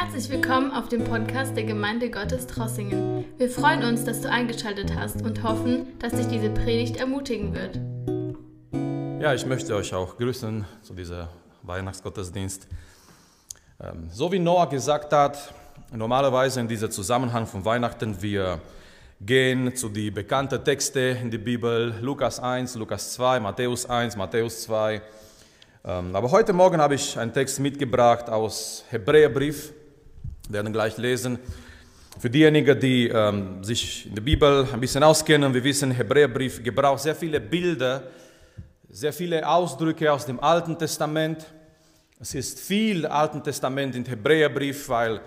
Herzlich willkommen auf dem Podcast der Gemeinde Gottes Trossingen. Wir freuen uns, dass du eingeschaltet hast und hoffen, dass dich diese Predigt ermutigen wird. Ja, ich möchte euch auch grüßen zu diesem Weihnachtsgottesdienst. Ähm, so wie Noah gesagt hat, normalerweise in diesem Zusammenhang von Weihnachten, wir gehen zu den bekannten Texten in der Bibel, Lukas 1, Lukas 2, Matthäus 1, Matthäus 2. Ähm, aber heute Morgen habe ich einen Text mitgebracht aus Hebräerbrief, wir werden gleich lesen. Für diejenigen, die ähm, sich in der Bibel ein bisschen auskennen, wir wissen, Hebräerbrief gebraucht sehr viele Bilder, sehr viele Ausdrücke aus dem Alten Testament. Es ist viel Alten Testament im Hebräerbrief, weil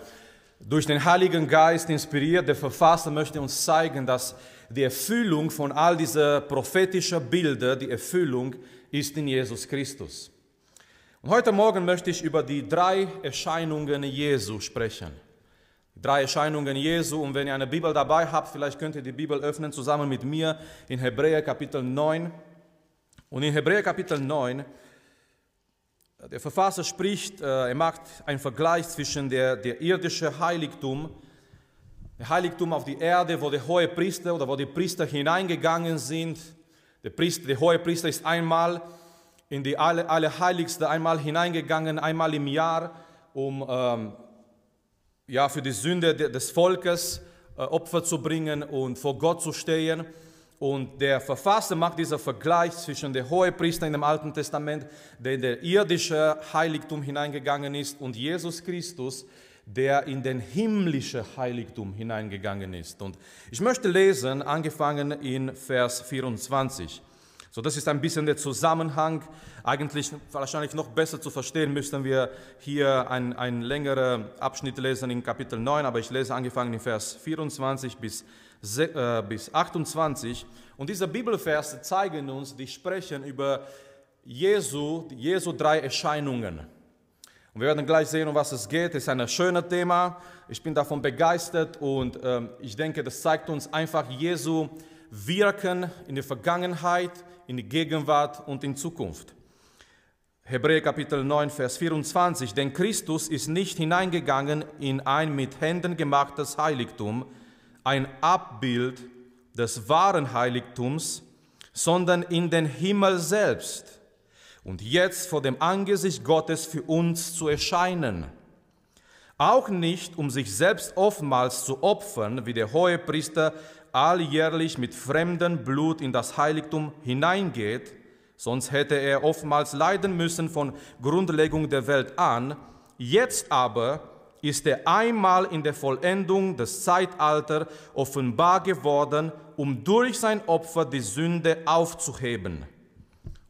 durch den Heiligen Geist inspiriert, der Verfasser möchte uns zeigen, dass die Erfüllung von all diesen prophetischen Bildern, die Erfüllung ist in Jesus Christus. Und heute Morgen möchte ich über die drei Erscheinungen Jesu sprechen. Drei Erscheinungen Jesu. Und wenn ihr eine Bibel dabei habt, vielleicht könnt ihr die Bibel öffnen zusammen mit mir in Hebräer Kapitel 9. Und in Hebräer Kapitel 9, der Verfasser spricht, äh, er macht einen Vergleich zwischen der, der irdischen Heiligtum, der Heiligtum auf die Erde, wo der hohe Priester oder wo die Priester hineingegangen sind. Der, Priester, der hohe Priester ist einmal in die Allerheiligste einmal hineingegangen, einmal im Jahr, um ähm, ja, für die Sünde des Volkes äh, Opfer zu bringen und vor Gott zu stehen. Und der Verfasser macht diesen Vergleich zwischen dem Hohepriester in dem Alten Testament, der in der irdische Heiligtum hineingegangen ist, und Jesus Christus, der in den himmlischen Heiligtum hineingegangen ist. Und ich möchte lesen, angefangen in Vers 24. So, das ist ein bisschen der Zusammenhang. Eigentlich wahrscheinlich noch besser zu verstehen, müssten wir hier einen, längeren Abschnitt lesen in Kapitel 9, aber ich lese angefangen in Vers 24 bis, äh, bis 28. Und diese Bibelverse zeigen uns, die sprechen über Jesu, Jesu drei Erscheinungen. Und wir werden gleich sehen, um was es geht. Es ist ein schönes Thema. Ich bin davon begeistert und ähm, ich denke, das zeigt uns einfach Jesu Wirken in der Vergangenheit, in Gegenwart und in Zukunft. Hebräer Kapitel 9, Vers 24, denn Christus ist nicht hineingegangen in ein mit Händen gemachtes Heiligtum, ein Abbild des wahren Heiligtums, sondern in den Himmel selbst und jetzt vor dem Angesicht Gottes für uns zu erscheinen. Auch nicht, um sich selbst oftmals zu opfern, wie der hohe Priester alljährlich mit fremdem Blut in das Heiligtum hineingeht, sonst hätte er oftmals leiden müssen von Grundlegung der Welt an. Jetzt aber ist er einmal in der Vollendung des Zeitalters offenbar geworden, um durch sein Opfer die Sünde aufzuheben.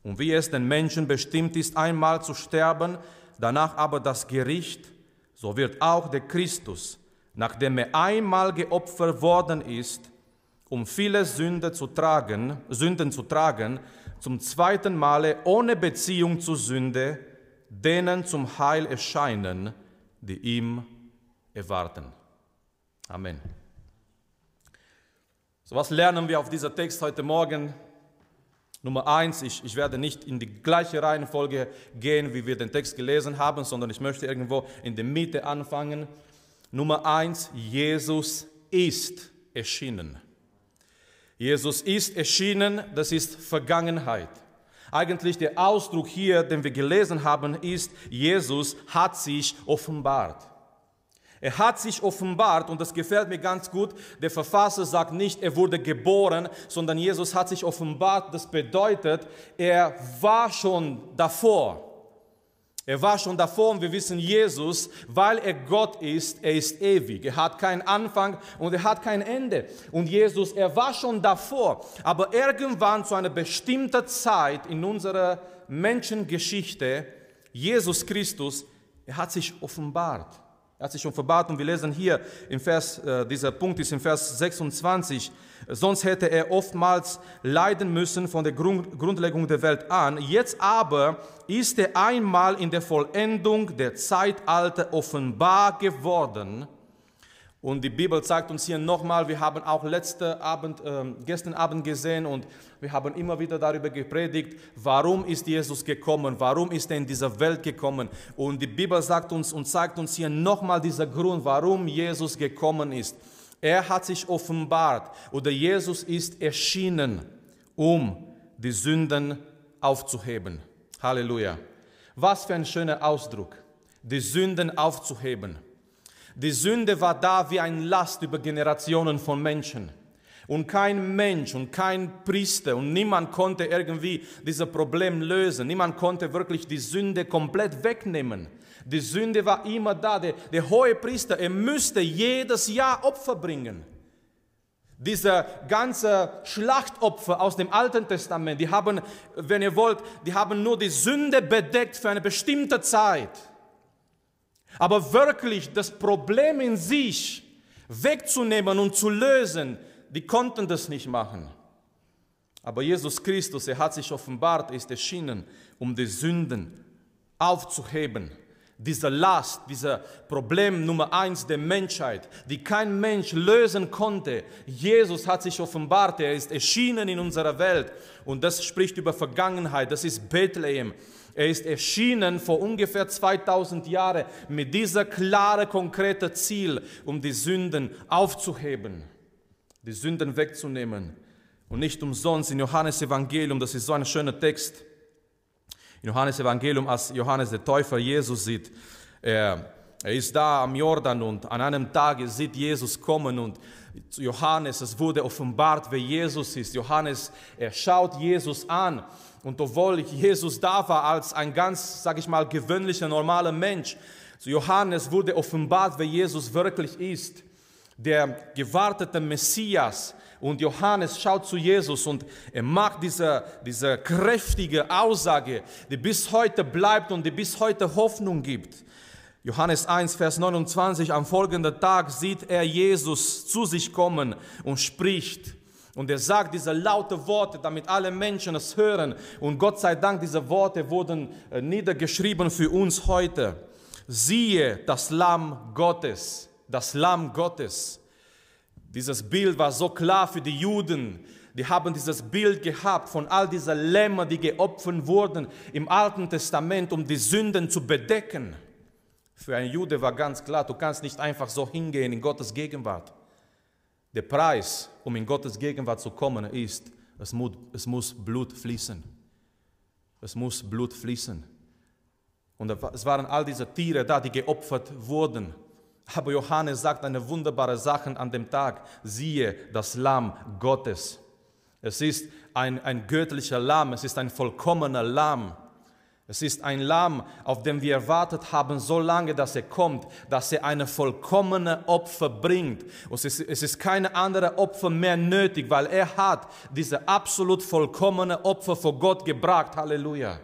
Und wie es den Menschen bestimmt ist, einmal zu sterben, danach aber das Gericht, so wird auch der Christus, nachdem er einmal geopfert worden ist, um viele Sünden zu tragen, Sünden zu tragen, zum zweiten Male ohne Beziehung zur Sünde, denen zum Heil erscheinen, die ihm erwarten. Amen. So was lernen wir auf dieser Text heute Morgen? Nummer eins, ich, ich werde nicht in die gleiche Reihenfolge gehen, wie wir den Text gelesen haben, sondern ich möchte irgendwo in der Mitte anfangen. Nummer eins, Jesus ist erschienen. Jesus ist erschienen, das ist Vergangenheit. Eigentlich der Ausdruck hier, den wir gelesen haben, ist, Jesus hat sich offenbart. Er hat sich offenbart und das gefällt mir ganz gut. Der Verfasser sagt nicht, er wurde geboren, sondern Jesus hat sich offenbart. Das bedeutet, er war schon davor. Er war schon davor und wir wissen, Jesus, weil er Gott ist, er ist ewig. Er hat keinen Anfang und er hat kein Ende. Und Jesus, er war schon davor. Aber irgendwann zu einer bestimmten Zeit in unserer Menschengeschichte, Jesus Christus, er hat sich offenbart. Er hat sich offenbart und wir lesen hier im Vers, äh, dieser Punkt ist im Vers 26, sonst hätte er oftmals leiden müssen von der Grund, Grundlegung der Welt an. Jetzt aber ist er einmal in der Vollendung der Zeitalter offenbar geworden, Und die Bibel zeigt uns hier nochmal, wir haben auch letzte Abend, äh, gestern Abend gesehen und wir haben immer wieder darüber gepredigt, warum ist Jesus gekommen, warum ist er in dieser Welt gekommen. Und die Bibel sagt uns und zeigt uns hier nochmal dieser Grund, warum Jesus gekommen ist. Er hat sich offenbart oder Jesus ist erschienen, um die Sünden aufzuheben. Halleluja. Was für ein schöner Ausdruck, die Sünden aufzuheben. Die Sünde war da wie ein Last über Generationen von Menschen. Und kein Mensch und kein Priester und niemand konnte irgendwie dieses Problem lösen. Niemand konnte wirklich die Sünde komplett wegnehmen. Die Sünde war immer da. Der, der hohe Priester, er müsste jedes Jahr Opfer bringen. Diese ganze Schlachtopfer aus dem Alten Testament, die haben, wenn ihr wollt, die haben nur die Sünde bedeckt für eine bestimmte Zeit. Aber wirklich das Problem in sich wegzunehmen und zu lösen, die konnten das nicht machen. Aber Jesus Christus, er hat sich offenbart, ist erschienen, um die Sünden aufzuheben. Diese Last, dieser Problem Nummer eins der Menschheit, die kein Mensch lösen konnte. Jesus hat sich offenbart, er ist erschienen in unserer Welt. Und das spricht über Vergangenheit, das ist Bethlehem. Er ist erschienen vor ungefähr 2000 Jahren mit dieser klare, konkrete Ziel, um die Sünden aufzuheben, die Sünden wegzunehmen. Und nicht umsonst in Johannes Evangelium, das ist so ein schöner Text, Johannes Evangelium, als Johannes der Täufer Jesus sieht, er, er ist da am Jordan und an einem Tag sieht Jesus kommen und zu Johannes, es wurde offenbart, wer Jesus ist. Johannes, er schaut Jesus an und obwohl Jesus da war als ein ganz, sag ich mal, gewöhnlicher, normaler Mensch, zu Johannes wurde offenbart, wer Jesus wirklich ist. Der gewartete Messias. Und Johannes schaut zu Jesus und er macht diese, diese kräftige Aussage, die bis heute bleibt und die bis heute Hoffnung gibt. Johannes 1, Vers 29, am folgenden Tag sieht er Jesus zu sich kommen und spricht. Und er sagt diese laute Worte, damit alle Menschen es hören. Und Gott sei Dank, diese Worte wurden äh, niedergeschrieben für uns heute. Siehe das Lamm Gottes, das Lamm Gottes. Dieses Bild war so klar für die Juden. Die haben dieses Bild gehabt von all diesen Lämmer, die geopfert wurden im Alten Testament, um die Sünden zu bedecken. Für einen Jude war ganz klar, du kannst nicht einfach so hingehen in Gottes Gegenwart. Der Preis, um in Gottes Gegenwart zu kommen, ist, es muss, es muss Blut fließen. Es muss Blut fließen. Und es waren all diese Tiere da, die geopfert wurden. Aber Johannes sagt eine wunderbare Sache an dem Tag. Siehe das Lamm Gottes. Es ist ein, ein göttlicher Lamm, es ist ein vollkommener Lamm. Es ist ein Lamm, auf dem wir erwartet haben, so lange, dass er kommt, dass er eine vollkommene Opfer bringt. Es ist, es ist keine andere Opfer mehr nötig, weil er hat diese absolut vollkommene Opfer vor Gott gebracht. Halleluja.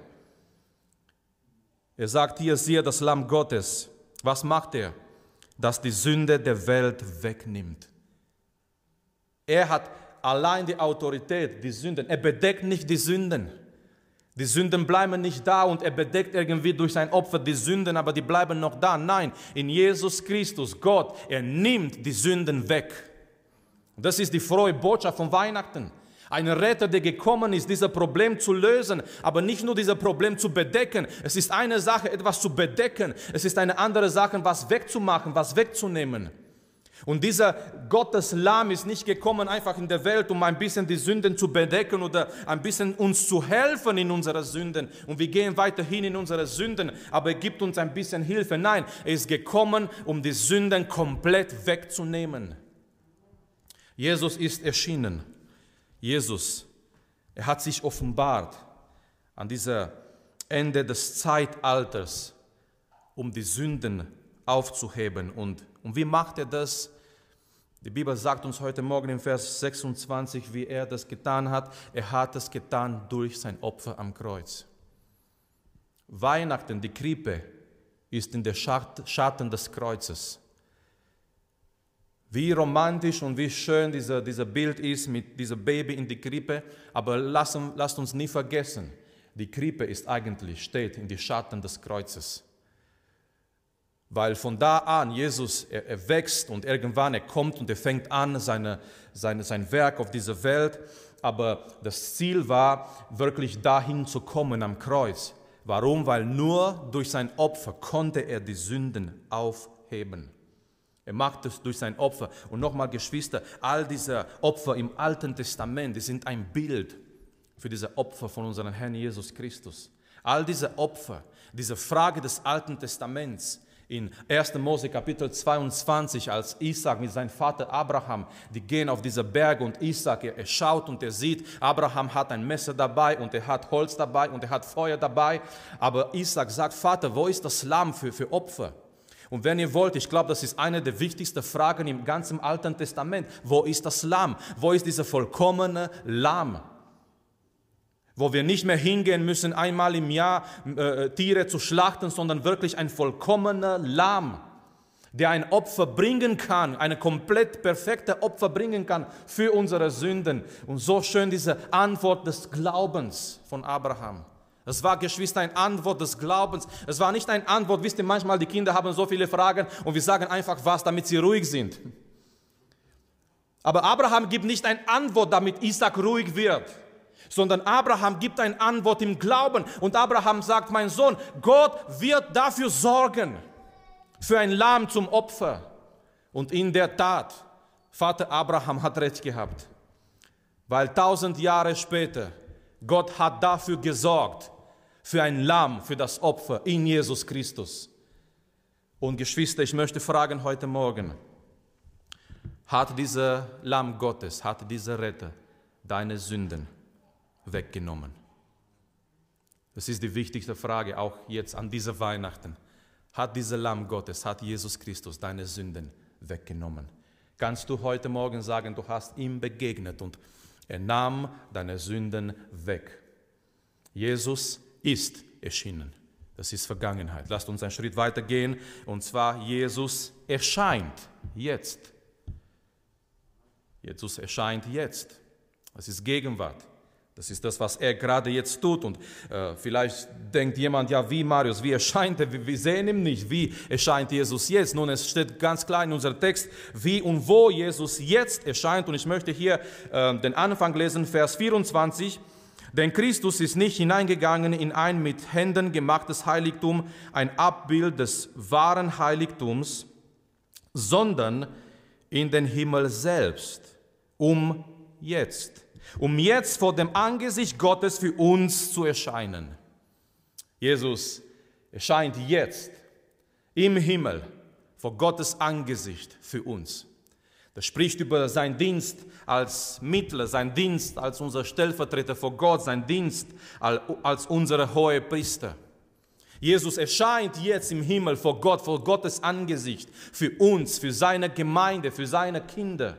Er sagt hier, siehe das Lamm Gottes. Was macht er? Das die Sünde der Welt wegnimmt. Er hat allein die Autorität, die Sünden. Er bedeckt nicht die Sünden. Die Sünden bleiben nicht da und er bedeckt irgendwie durch sein Opfer die Sünden, aber die bleiben noch da. Nein, in Jesus Christus, Gott, er nimmt die Sünden weg. Das ist die frohe Botschaft von Weihnachten. Ein Retter, der gekommen ist, dieses Problem zu lösen, aber nicht nur dieses Problem zu bedecken. Es ist eine Sache, etwas zu bedecken. Es ist eine andere Sache, was wegzumachen, was wegzunehmen. Und dieser Gottes Lamm ist nicht gekommen einfach in der Welt, um ein bisschen die Sünden zu bedecken oder ein bisschen uns zu helfen in unseren Sünden. Und wir gehen weiterhin in unsere Sünden, aber er gibt uns ein bisschen Hilfe. Nein, er ist gekommen, um die Sünden komplett wegzunehmen. Jesus ist erschienen. Jesus, er hat sich offenbart an dieser Ende des Zeitalters, um die Sünden aufzuheben. Und, und wie macht er das? Die Bibel sagt uns heute Morgen im Vers 26, wie er das getan hat. Er hat es getan durch sein Opfer am Kreuz. Weihnachten, die Krippe, ist in der Schatten des Kreuzes. Wie romantisch und wie schön dieser, dieser Bild ist mit diesem Baby in die Krippe, aber lasst, lasst uns nie vergessen, die Krippe ist eigentlich, steht in die Schatten des Kreuzes. Weil von da an Jesus, er, er wächst und irgendwann er kommt und er fängt an seine, seine, sein Werk auf dieser Welt. Aber das Ziel war, wirklich dahin zu kommen am Kreuz. Warum? Weil nur durch sein Opfer konnte er die Sünden aufheben. Er macht es durch sein Opfer. Und nochmal, Geschwister, all diese Opfer im Alten Testament, die sind ein Bild für diese Opfer von unserem Herrn Jesus Christus. All diese Opfer, diese Frage des Alten Testaments, in 1. Mose Kapitel 22, als Isaac mit seinem Vater Abraham, die gehen auf diese Berge und Isaac, er, er, schaut und er sieht, Abraham hat ein Messer dabei und er hat Holz dabei und er hat Feuer dabei. Aber Isaac sagt, Vater, wo ist das Lamm für, für Opfer? Und wenn ihr wollt, ich glaube, das ist eine der wichtigsten Fragen im ganzen Alten Testament. Wo ist das Lamm? Wo ist dieser vollkommene Lamm? Wo wir nicht mehr hingehen müssen, einmal im Jahr äh, Tiere zu schlachten, sondern wirklich ein vollkommener Lamm, der ein Opfer bringen kann, eine komplett perfekte Opfer bringen kann für unsere Sünden. Und so schön diese Antwort des Glaubens von Abraham. Es war, Geschwister, eine Antwort des Glaubens. Es war nicht eine Antwort, wisst ihr, manchmal die Kinder haben so viele Fragen und wir sagen einfach was, damit sie ruhig sind. Aber Abraham gibt nicht eine Antwort, damit Isaac ruhig wird, sondern Abraham gibt eine Antwort im Glauben. Und Abraham sagt, mein Sohn, Gott wird dafür sorgen, für ein Lamm zum Opfer. Und in der Tat, Vater Abraham hat recht gehabt, weil tausend Jahre später, Gott hat dafür gesorgt, für ein Lamm, für das Opfer in Jesus Christus. Und Geschwister, ich möchte fragen heute Morgen, hat dieser Lamm Gottes, hat dieser Retter deine Sünden weggenommen? Das ist die wichtigste Frage, auch jetzt an dieser Weihnachten. Hat dieser Lamm Gottes, hat Jesus Christus deine Sünden weggenommen? Kannst du heute Morgen sagen, du hast ihm begegnet und er nahm deine Sünden weg? Jesus ist erschienen. Das ist Vergangenheit. Lasst uns einen Schritt weiter gehen. Und zwar, Jesus erscheint jetzt. Jesus erscheint jetzt. Das ist Gegenwart. Das ist das, was er gerade jetzt tut. Und äh, vielleicht denkt jemand, ja, wie Marius, wie erscheint er? Wir sehen ihn nicht. Wie erscheint Jesus jetzt? Nun, es steht ganz klar in unserem Text, wie und wo Jesus jetzt erscheint. Und ich möchte hier äh, den Anfang lesen, Vers 24. Denn Christus ist nicht hineingegangen in ein mit Händen gemachtes Heiligtum, ein Abbild des wahren Heiligtums, sondern in den Himmel selbst, um jetzt, um jetzt vor dem Angesicht Gottes für uns zu erscheinen. Jesus erscheint jetzt im Himmel vor Gottes Angesicht für uns. Das spricht über seinen Dienst als Mittler, seinen Dienst als unser Stellvertreter vor Gott, seinen Dienst als unsere hohe Priester. Jesus erscheint jetzt im Himmel vor Gott, vor Gottes Angesicht, für uns, für seine Gemeinde, für seine Kinder.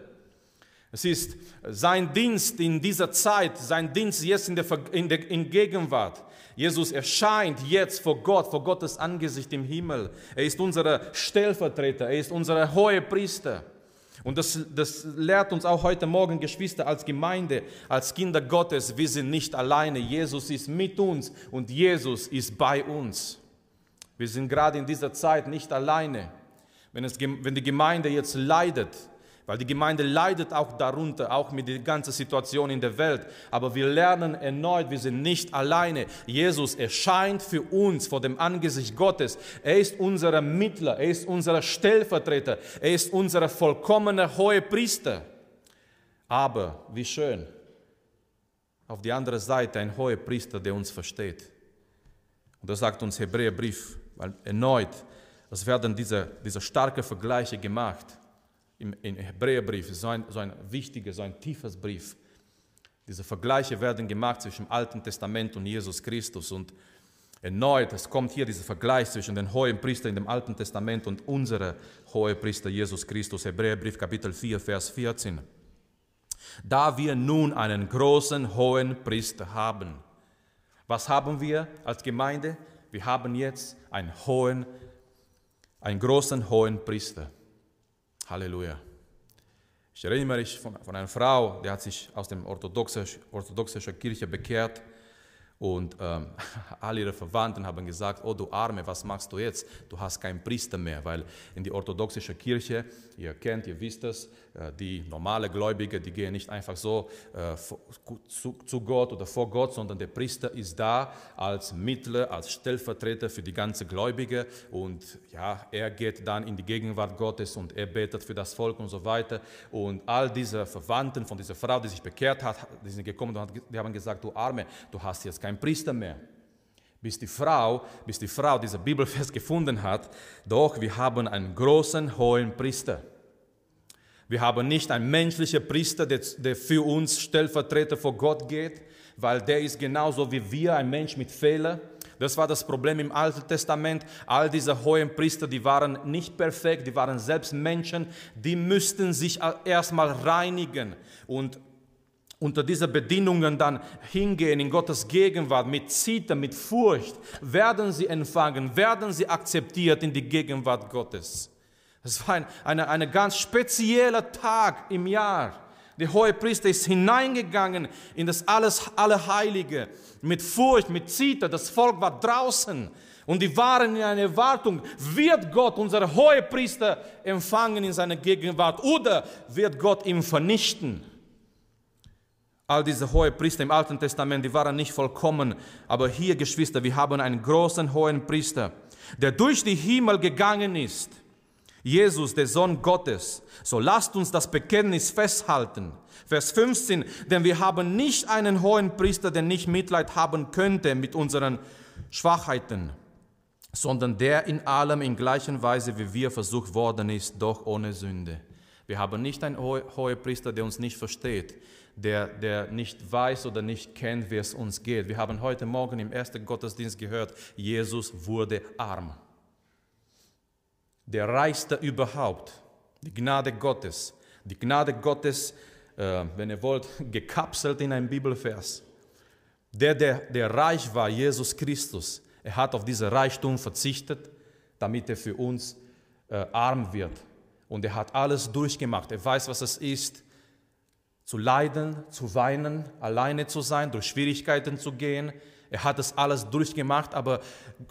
Es ist sein Dienst in dieser Zeit, sein Dienst jetzt in der, in der in Gegenwart. Jesus erscheint jetzt vor Gott, vor Gottes Angesicht im Himmel. Er ist unser Stellvertreter, er ist unser hohe Priester. Und das, das lehrt uns auch heute Morgen, Geschwister, als Gemeinde, als Kinder Gottes, wir sind nicht alleine. Jesus ist mit uns und Jesus ist bei uns. Wir sind gerade in dieser Zeit nicht alleine. Wenn, es, wenn die Gemeinde jetzt leidet, weil die Gemeinde leidet auch darunter, auch mit der ganzen Situation in der Welt. Aber wir lernen erneut, wir sind nicht alleine. Jesus erscheint für uns vor dem Angesicht Gottes. Er ist unser Mittler, er ist unser Stellvertreter, er ist unser vollkommener hohe Priester. Aber wie schön, auf die andere Seite ein hoher Priester, der uns versteht. Und das sagt uns Hebräerbrief, weil erneut, es werden diese, diese starken Vergleiche gemacht im, im Hebräerbrief so ein, so ein wichtiger, so ein tiefes Brief. Diese Vergleiche werden gemacht zwischen dem Alten Testament und Jesus Christus. Und erneut, es kommt hier dieser Vergleich zwischen den hohen Priestern in dem Alten Testament und unserem hohen Priester Jesus Christus. Hebräerbrief Kapitel 4, Vers 14. Da wir nun einen großen hohen Priester haben. Was haben wir als Gemeinde? Wir haben jetzt einen hohen, einen großen hohen Priester. Halleluja. Ich erinnere mich von, von einer Frau, die hat sich aus der orthodoxischen, orthodoxischen Kirche bekehrt Und ähm, alle ihre Verwandten haben gesagt, oh du Arme, was machst du jetzt? Du hast keinen Priester mehr, weil in die orthodoxische Kirche, ihr kennt, ihr wisst es, äh, die normale Gläubige, die gehen nicht einfach so äh, zu, Gott oder vor Gott, sondern der Priester ist da als Mittler, als Stellvertreter für die ganze Gläubige und ja, er geht dann in die Gegenwart Gottes und er betet für das Volk und so weiter. Und all diese Verwandten von dieser Frau, die sich bekehrt hat, die sind gekommen und die haben gesagt, du Arme, du hast jetzt keinen Priester mehr bis die Frau, bis die Frau diese Bibelfest gefunden hat, doch wir haben einen großen hohen Priester. Wir haben nicht einen menschlichen Priester, der, der für uns Stellvertreter vor Gott geht, weil der ist genauso wie wir, ein Mensch mit Fehlern. Das war das Problem im Alten Testament. All diese hohen Priester, die waren nicht perfekt, die waren selbst Menschen, die müssten sich erstmal reinigen und unter diese Bedingungen dann hingehen in Gottes Gegenwart mit Zittern, mit Furcht, werden sie empfangen, werden sie akzeptiert in die Gegenwart Gottes. Es war ein eine, eine ganz spezieller Tag im Jahr. Der hohe Priester ist hineingegangen in das alles Allerheilige mit Furcht, mit Zitter. Das Volk war draußen und die waren in einer Erwartung, wird Gott, unser hohe Priester, empfangen in seiner Gegenwart oder wird Gott ihn vernichten? All diese hohe Priester im Alten Testament, die waren nicht vollkommen, aber hier, Geschwister, wir haben einen großen hohen Priester, der durch die Himmel gegangen ist Jesus, der Sohn Gottes. So lasst uns das Bekenntnis festhalten. Vers 15, denn wir haben nicht einen hohen Priester, der nicht Mitleid haben könnte mit unseren Schwachheiten, sondern der in allem in gleicher Weise wie wir versucht worden ist, doch ohne Sünde. Wir haben nicht einen hohen Priester, der uns nicht versteht, der, der nicht weiß oder nicht kennt, wie es uns geht. Wir haben heute Morgen im ersten Gottesdienst gehört, Jesus wurde arm der reichste überhaupt. Die Gnade Gottes. Die Gnade Gottes, äh, wenn ihr wollt, gekapselt in einem Bibelvers. Der, der, der reich war, Jesus Christus, er hat auf diesen Reichtum verzichtet, damit er für uns äh, arm wird. Und er hat alles durchgemacht. Er weiß, was es ist, zu leiden, zu weinen, alleine zu sein, durch Schwierigkeiten zu gehen. Er hat das alles durchgemacht, aber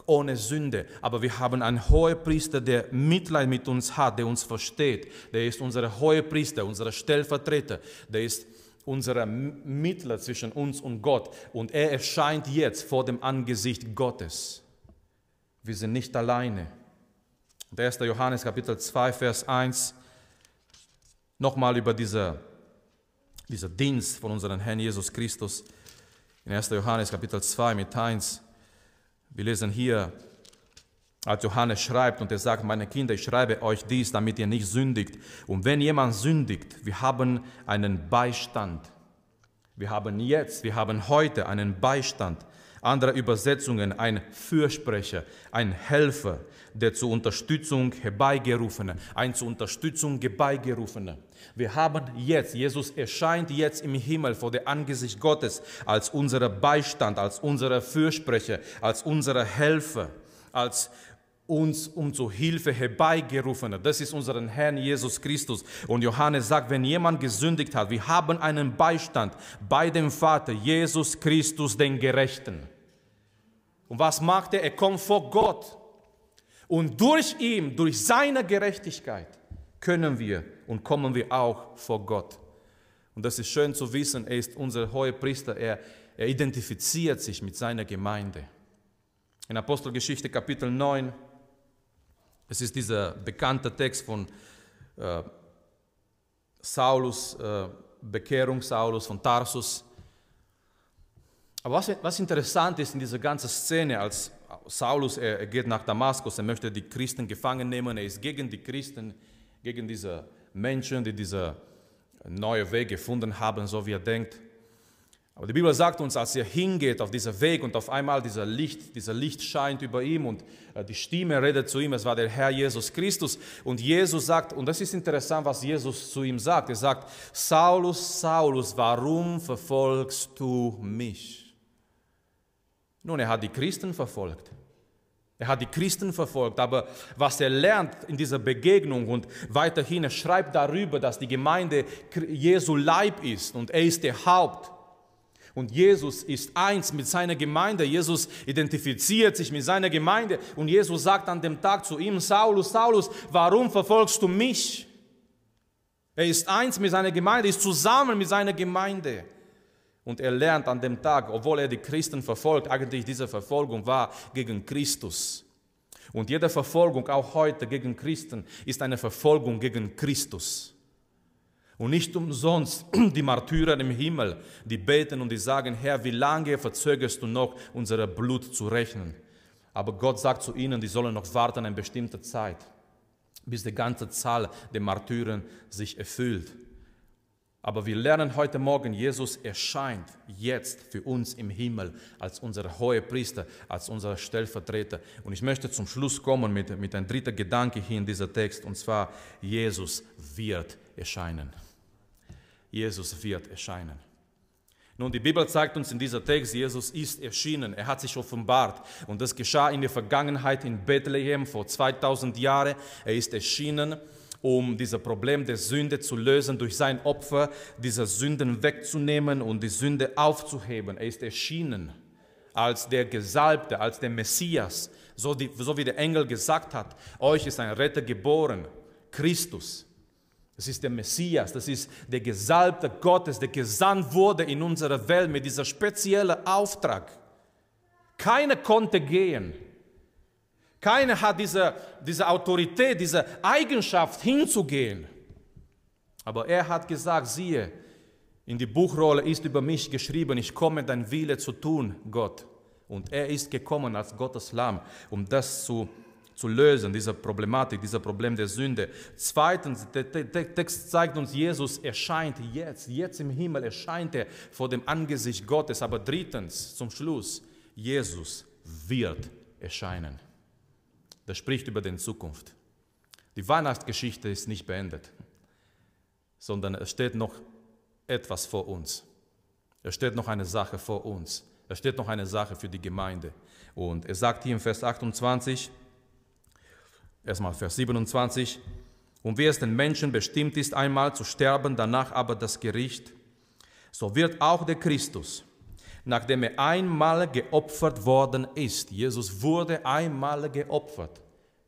ohne Sünde. Aber wir haben einen hohen Priester, der Mitleid mit uns hat, der uns versteht. Der ist unser hoher Priester, unser Stellvertreter. Der ist unser Mittler zwischen uns und Gott. Und er erscheint jetzt vor dem Angesicht Gottes. Wir sind nicht alleine. 1. Johannes Kapitel 2, Vers 1. Nochmal über dieser, dieser Dienst von unserem Herrn Jesus Christus in 1. Johannes Kapitel 2 mit 1. Wir lesen hier, als Johannes schreibt und er sagt, meine Kinder, ich schreibe euch dies, damit ihr nicht sündigt. Und wenn jemand sündigt, wir haben einen Beistand. Wir haben jetzt, wir haben heute einen Beistand. Andere Übersetzungen, ein Fürsprecher, ein Helfer, der zur Unterstützung herbeigerufene, ein zur Unterstützung herbeigerufene. Wir haben jetzt, Jesus erscheint jetzt im Himmel vor dem Angesicht Gottes als unser Beistand, als unser Fürsprecher, als unser Helfer, als uns um zur Hilfe herbeigerufener. Das ist unseren Herrn Jesus Christus. Und Johannes sagt, wenn jemand gesündigt hat, wir haben einen Beistand bei dem Vater, Jesus Christus, den Gerechten. Und was macht er? Er kommt vor Gott. Und durch ihn, durch seine Gerechtigkeit, können wir und kommen wir auch vor Gott. Und das ist schön zu wissen, er ist unser hoher Priester, er, er identifiziert sich mit seiner Gemeinde. In Apostelgeschichte Kapitel 9, es ist dieser bekannte Text von äh, Saulus, äh, Bekehrung Saulus von Tarsus. Aber was, was interessant ist in dieser ganzen Szene, als Saulus, er, er geht nach Damaskus, er möchte die Christen gefangen nehmen, er ist gegen die Christen, gegen diese Menschen, die diese neue Weg gefunden haben, so wie er denkt. Aber die Bibel sagt uns, als er hingeht auf diesen Weg und auf einmal dieser Licht, dieser Licht scheint über ihm und äh, die Stimme redet zu ihm, es war der Herr Jesus Christus. Und Jesus sagt, und das ist interessant, was Jesus zu ihm sagt, er sagt, Saulus, Saulus, warum verfolgst du mich? Nun, er hat die Christen verfolgt. Er hat die Christen verfolgt, aber was er lernt in dieser Begegnung und weiterhin, er schreibt darüber, dass die Gemeinde Jesu Leib ist und er ist der Haupt. Und Jesus ist eins mit seiner Gemeinde. Jesus identifiziert sich mit seiner Gemeinde. Und Jesus sagt an dem Tag zu ihm, Saulus, Saulus, warum verfolgst du mich? Er ist eins mit seiner Gemeinde, ist zusammen mit seiner Gemeinde. Und er lernt an dem Tag, obwohl er die Christen verfolgt, eigentlich diese Verfolgung war gegen Christus. Und jede Verfolgung, auch heute gegen Christen, ist eine Verfolgung gegen Christus. Und nicht umsonst die Martyrer im Himmel, die beten und die sagen, Herr, wie lange verzögerst du noch, unser Blut zu rechnen? Aber Gott sagt zu ihnen, die sollen noch warten eine bestimmte Zeit bis die ganze Zahl der Martyren sich erfüllt. Aber wir lernen heute Morgen, Jesus erscheint jetzt für uns im Himmel als unser hoher Priester, als unser Stellvertreter. Und ich möchte zum Schluss kommen mit, mit einem dritten Gedanke hier in dieser Text, und zwar, Jesus wird erscheinen. Jesus wird erscheinen. Nun, die Bibel zeigt uns in dieser Text, Jesus ist erschienen, er hat sich offenbart. Und das geschah in der Vergangenheit in Bethlehem vor 2000 Jahren. Er ist erschienen, um dieses Problem der Sünde zu lösen, durch sein Opfer diese Sünden wegzunehmen und die Sünde aufzuheben. Er ist erschienen als der Gesalbte, als der Messias, so, die, so wie der Engel gesagt hat, euch ist ein Retter geboren, Christus. Das ist der Messias, das ist der Gesalbte Gottes, der gesandt wurde in unsere Welt mit dieser speziellen Auftrag. Keiner konnte gehen. Keiner hat diese, diese Autorität, diese Eigenschaft hinzugehen. Aber er hat gesagt, siehe, in die Buchrolle ist über mich geschrieben, ich komme dein Wille zu tun, Gott. Und er ist gekommen als Gottes Lamm, um das zu tun zu lösen, diese Problematik, dieses Problem der Sünde. Zweitens, der Text zeigt uns, Jesus erscheint jetzt, jetzt im Himmel erscheint er vor dem Angesicht Gottes. Aber drittens, zum Schluss, Jesus wird erscheinen. Das spricht über die Zukunft. Die Weihnachtsgeschichte ist nicht beendet, sondern es steht noch etwas vor uns. Es steht noch eine Sache vor uns. Es steht noch eine Sache für die Gemeinde. Und er sagt hier im Vers 28, Erstmal Vers 27. Und wie es den Menschen bestimmt ist, einmal zu sterben, danach aber das Gericht, so wird auch der Christus, nachdem er einmal geopfert worden ist, Jesus wurde einmal geopfert.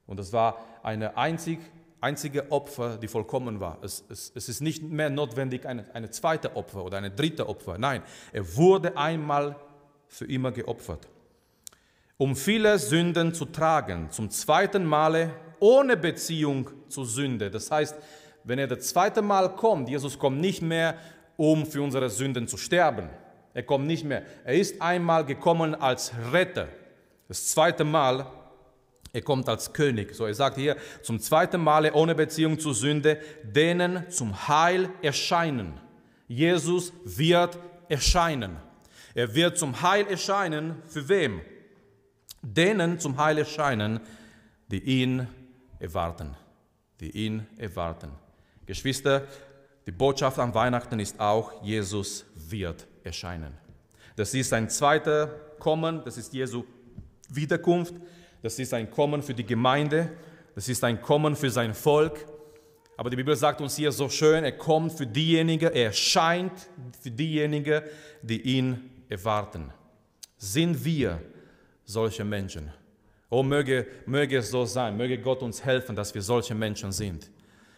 Und das war eine einzig, einzige Opfer, die vollkommen war. Es, es, es ist nicht mehr notwendig eine, eine zweite Opfer oder eine dritte Opfer. Nein, er wurde einmal für immer geopfert um viele Sünden zu tragen, zum zweiten Male ohne Beziehung zur Sünde. Das heißt, wenn er das zweite Mal kommt, Jesus kommt nicht mehr, um für unsere Sünden zu sterben. Er kommt nicht mehr. Er ist einmal gekommen als Retter. Das zweite Mal, er kommt als König. So, er sagt hier zum zweiten Male ohne Beziehung zur Sünde, denen zum Heil erscheinen. Jesus wird erscheinen. Er wird zum Heil erscheinen. Für wem? Denen zum Heil erscheinen, die ihn erwarten, die ihn erwarten. Geschwister, die Botschaft an Weihnachten ist auch, Jesus wird erscheinen. Das ist ein zweiter Kommen, das ist Jesu Wiederkunft, das ist ein Kommen für die Gemeinde, das ist ein Kommen für sein Volk. Aber die Bibel sagt uns hier so schön, er kommt für diejenigen, er erscheint für diejenigen, die ihn erwarten. Sind wir solche Menschen? Oh, möge, möge es so sein, möge Gott uns helfen, dass wir solche Menschen sind.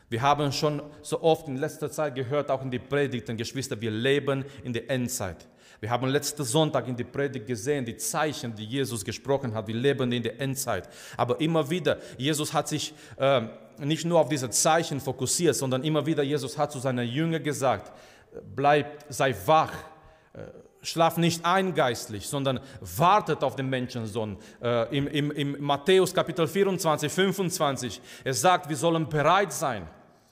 Wir haben schon so oft in letzter Zeit gehört, auch in die Predigten, Geschwister, wir leben in der Endzeit. Wir haben letzten Sonntag in die Predigt gesehen, die Zeichen, die Jesus gesprochen hat. Wir leben in der Endzeit. Aber immer wieder, Jesus hat sich äh, nicht nur auf diese Zeichen fokussiert, sondern immer wieder, Jesus hat zu seinen Jüngern gesagt, bleib, sei wach, äh, schlaf nicht ein geistlich, sondern wartet auf den Menschensohn. Äh, im, im, Im Matthäus Kapitel 24, 25, er sagt, wir sollen bereit sein.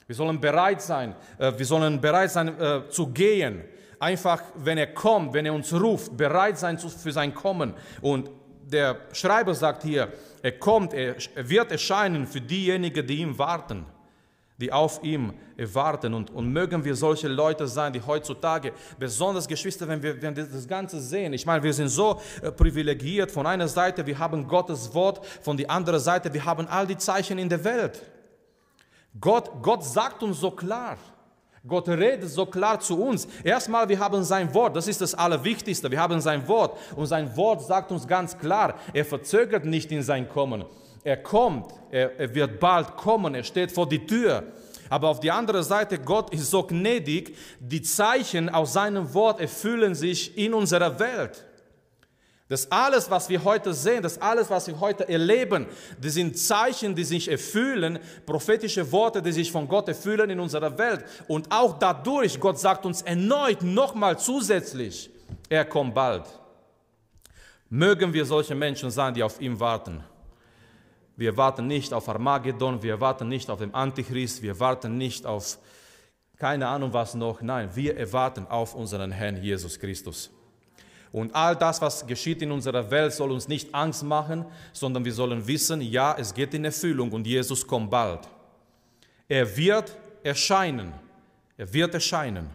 Wir sollen bereit sein. Äh, wir sollen bereit sein äh, zu gehen. Einfach, wenn er kommt, wenn er uns ruft, bereit sein für sein Kommen. Und der Schreiber sagt hier, er kommt, er, er wird erscheinen für diejenigen, die ihm warten die auf ihm warten. Und, und mögen wir solche Leute sein, die heutzutage, besonders Geschwister, wenn wir, wenn wir das Ganze sehen, ich meine, wir sind so äh, privilegiert. Von einer Seite, wir haben Gottes Wort, von der anderen Seite, wir haben all die Zeichen in der Welt. Gott, Gott sagt uns so klar, Gott redet so klar zu uns. Erstmal, wir haben sein Wort, das ist das Allerwichtigste. Wir haben sein Wort und sein Wort sagt uns ganz klar, er verzögert nicht in sein Kommen. Er kommt, er, er wird bald kommen, er steht vor die Tür. Aber auf die andere Seite, Gott ist so gnädig, die Zeichen aus seinem Wort erfüllen sich in unserer Welt. Das alles, was wir heute sehen, das alles, was wir heute erleben, das sind Zeichen, die sich erfüllen, prophetische Worte, die sich von Gott erfüllen in unserer Welt. Und auch dadurch, Gott sagt uns erneut nochmal zusätzlich, er kommt bald. Mögen wir solche Menschen sein, die auf ihn warten. Wir warten nicht auf Armageddon, wir warten nicht auf den Antichrist, wir warten nicht auf keine Ahnung was noch. Nein, wir erwarten auf unseren Herrn Jesus Christus. Und all das, was geschieht in unserer Welt, soll uns nicht Angst machen, sondern wir sollen wissen, ja, es geht in Erfüllung und Jesus kommt bald. Er wird erscheinen. Er wird erscheinen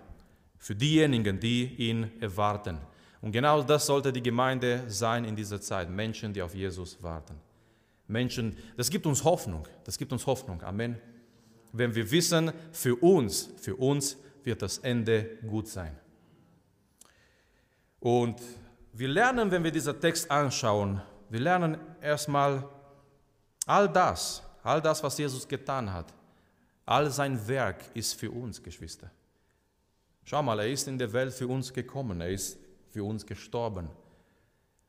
für diejenigen, die ihn erwarten. Und genau das sollte die Gemeinde sein in dieser Zeit. Menschen, die auf Jesus warten. Menschen, das gibt uns Hoffnung. Das gibt uns Hoffnung. Amen. Wenn wir wissen, für uns, für uns wird das Ende gut sein. Und wir lernen, wenn wir diesen Text anschauen, wir lernen erstmal all das, all das, was Jesus getan hat, all sein Werk ist für uns, Geschwister. Schau mal, er ist in der Welt für uns gekommen, er ist für uns gestorben.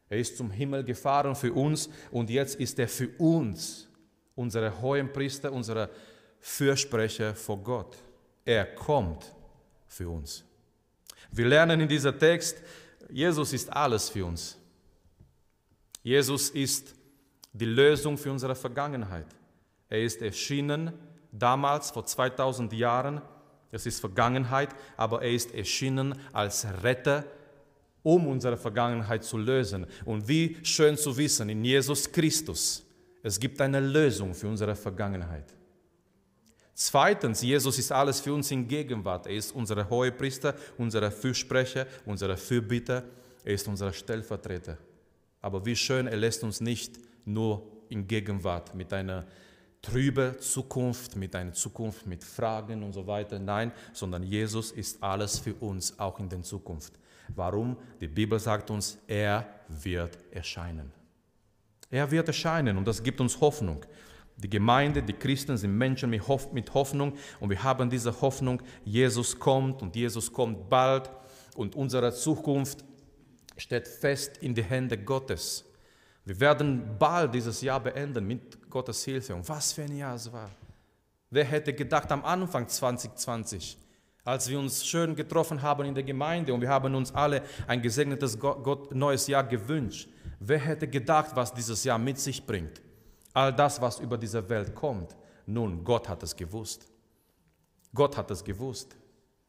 Er ist zum Himmel gefahren für uns und jetzt ist er für uns, unsere hohen Priester, unsere Fürsprecher vor Gott. Er kommt für uns. Wir lernen in diesem Text, Jesus ist alles für uns. Jesus ist die Lösung für unsere Vergangenheit. Er ist erschienen damals vor 2000 Jahren. Das ist Vergangenheit, aber er ist erschienen als Retter, um unsere Vergangenheit zu lösen. Und wie schön zu wissen, in Jesus Christus, es gibt eine Lösung für unsere Vergangenheit. Zweitens, Jesus ist alles für uns in Gegenwart. Er ist unser Hohepriester, unser Fürsprecher, unser Fürbitter. Er ist unser Stellvertreter. Aber wie schön, er lässt uns nicht nur in Gegenwart mit einer trüben Zukunft, mit einer Zukunft mit Fragen und so weiter. Nein, sondern Jesus ist alles für uns, auch in der Zukunft. Warum? Die Bibel sagt uns, er wird erscheinen. Er wird erscheinen und das gibt uns Hoffnung. Die Gemeinde, die Christen sind Menschen mit Hoffnung und wir haben diese Hoffnung, Jesus kommt und Jesus kommt bald und unsere Zukunft steht fest in die Hände Gottes. Wir werden bald dieses Jahr beenden mit Gottes Hilfe. Und was für ein Jahr es war. Wer hätte gedacht am Anfang 2020, als wir uns schön getroffen haben in der Gemeinde und wir haben uns alle ein gesegnetes Gott, neues Jahr gewünscht. Wer hätte gedacht, was dieses Jahr mit sich bringt? all das, was über diese Welt kommt. Nun, Gott hat es gewusst. Gott hat es gewusst.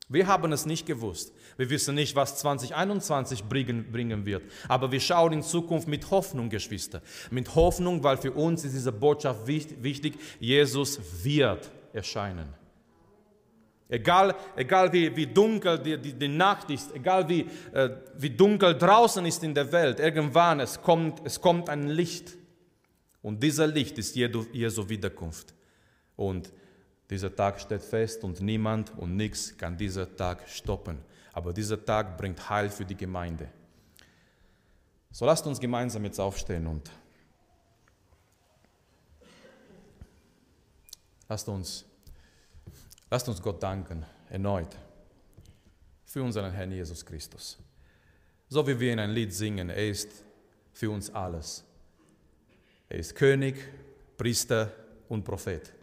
Wir haben es nicht gewusst. Wir wissen nicht, was 2021 bringen, bringen wird. Aber wir schauen in Zukunft mit Hoffnung, Geschwister. Mit Hoffnung, weil für uns ist diese Botschaft wichtig. Jesus wird erscheinen. Egal, egal wie, wie dunkel die, die, die Nacht ist, egal wie, äh, wie dunkel draußen ist in der Welt, irgendwann es kommt, es kommt ein Licht. Und dieser Licht ist Jesu Wiederkunft. Und dieser Tag steht fest und niemand und nichts kann diesen Tag stoppen. Aber dieser Tag bringt Heil für die Gemeinde. So lasst uns gemeinsam jetzt aufstehen und lasst uns, lasst uns Gott danken, erneut, für unseren Herrn Jesus Christus. So wie wir in ein Lied singen, er ist für uns alles. Er ist König, Priester und Prophet.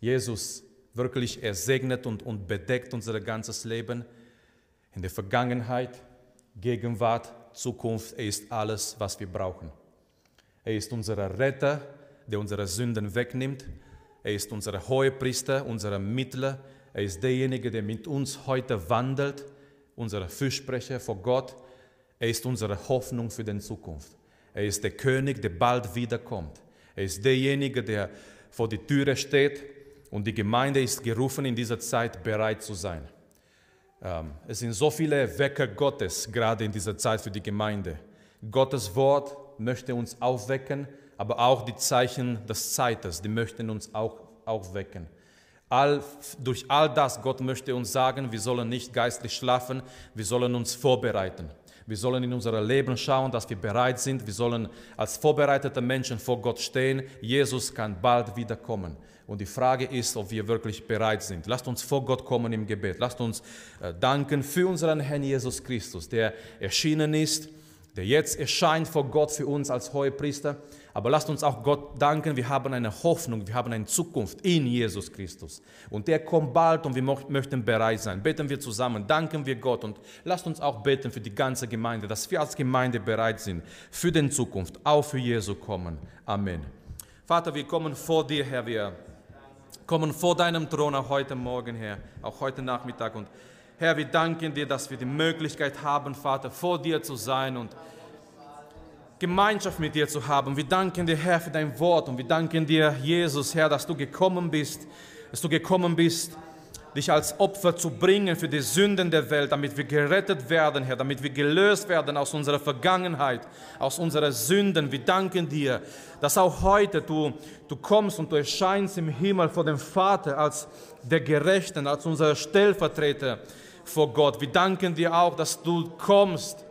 Jesus wirklich, er segnet und, und bedeckt unser ganzes Leben in der Vergangenheit, Gegenwart, Zukunft. Er ist alles, was wir brauchen. Er ist unser Retter, der unsere Sünden wegnimmt. Er ist unser Hohepriester, unser Mittler. Er ist derjenige, der mit uns heute wandelt, unser Fürsprecher vor Gott. Er ist unsere Hoffnung für die Zukunft. Er ist der König, der bald wiederkommt. Er ist derjenige, der vor die Türe steht und die Gemeinde ist gerufen, in dieser Zeit bereit zu sein. Ähm, es sind so viele Wecker Gottes gerade in dieser Zeit für die Gemeinde. Gottes Wort möchte uns aufwecken, aber auch die Zeichen des Zeites, die möchten uns auch aufwecken. All, durch all das, Gott möchte uns sagen, wir sollen nicht geistlich schlafen, wir sollen uns vorbereiten. Wir sollen in unser Leben schauen, dass wir bereit sind. Wir sollen als vorbereitete Menschen vor Gott stehen. Jesus kann bald wiederkommen. Und die Frage ist, ob wir wirklich bereit sind. Lasst uns vor Gott kommen im Gebet. Lasst uns äh, danken für unseren Herrn Jesus Christus, der erschienen ist, der jetzt erscheint vor Gott für uns als Hohepriester. Aber lasst uns auch Gott danken, wir haben eine Hoffnung, wir haben eine Zukunft in Jesus Christus. Und der kommt bald und wir möchten bereit sein. Beten wir zusammen, danken wir Gott und lasst uns auch beten für die ganze Gemeinde, dass wir als Gemeinde bereit sind für die Zukunft, auch für Jesu kommen. Amen. Vater, wir kommen vor dir, Herr, wir kommen vor deinem Thron auch heute Morgen, Herr, auch heute Nachmittag. Und Herr, wir danken dir, dass wir die Möglichkeit haben, Vater, vor dir zu sein und Gemeinschaft mit dir zu haben. Wir danken dir, Herr, für dein Wort und wir danken dir, Jesus, Herr, dass du gekommen bist, dass du gekommen bist, dich als Opfer zu bringen für die Sünden der Welt, damit wir gerettet werden, Herr, damit wir gelöst werden aus unserer Vergangenheit, aus unseren Sünden. Wir danken dir, dass auch heute du, du kommst und du erscheinst im Himmel vor dem Vater als der Gerechten, als unser Stellvertreter vor Gott. Wir danken dir auch, dass du kommst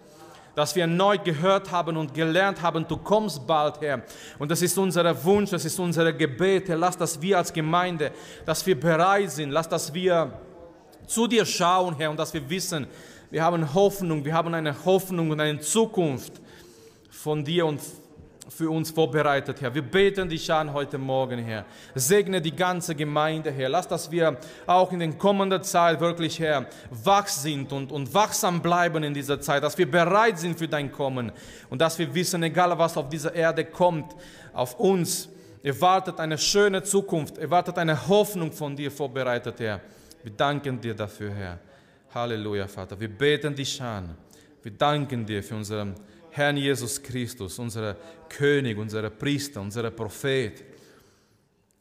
dass wir erneut gehört haben und gelernt haben, du kommst bald, Herr. Und das ist unser Wunsch, das ist unser Gebet, Herr. Lass, dass wir als Gemeinde, dass wir bereit sind, lass, dass wir zu dir schauen, Herr, und dass wir wissen, wir haben Hoffnung, wir haben eine Hoffnung und eine Zukunft von dir und für uns vorbereitet, Herr. Wir beten dich an heute Morgen, Herr. Segne die ganze Gemeinde, Herr. Lass, dass wir auch in den kommenden Zeit wirklich, Herr, wach sind und, und wachsam bleiben in dieser Zeit, dass wir bereit sind für dein Kommen und dass wir wissen, egal was auf dieser Erde kommt, auf uns erwartet eine schöne Zukunft, erwartet eine Hoffnung von dir vorbereitet, Herr. Wir danken dir dafür, Herr. Halleluja, Vater. Wir beten dich an. Wir danken dir für unseren Herrn Jesus Christus, unser König, unser Priester, unser Prophet.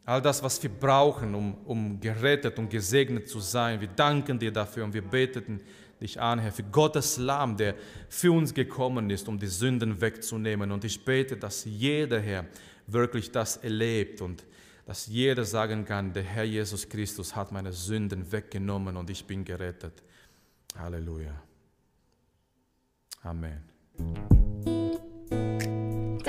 All das, was wir brauchen, um, um gerettet und gesegnet zu sein. Wir danken dir dafür und wir beten dich an, Herr, für Gottes Lamm, der für uns gekommen ist, um die Sünden wegzunehmen. Und ich bete, dass jeder, Herr, wirklich das erlebt und dass jeder sagen kann, der Herr Jesus Christus hat meine Sünden weggenommen und ich bin gerettet. Halleluja. Amen.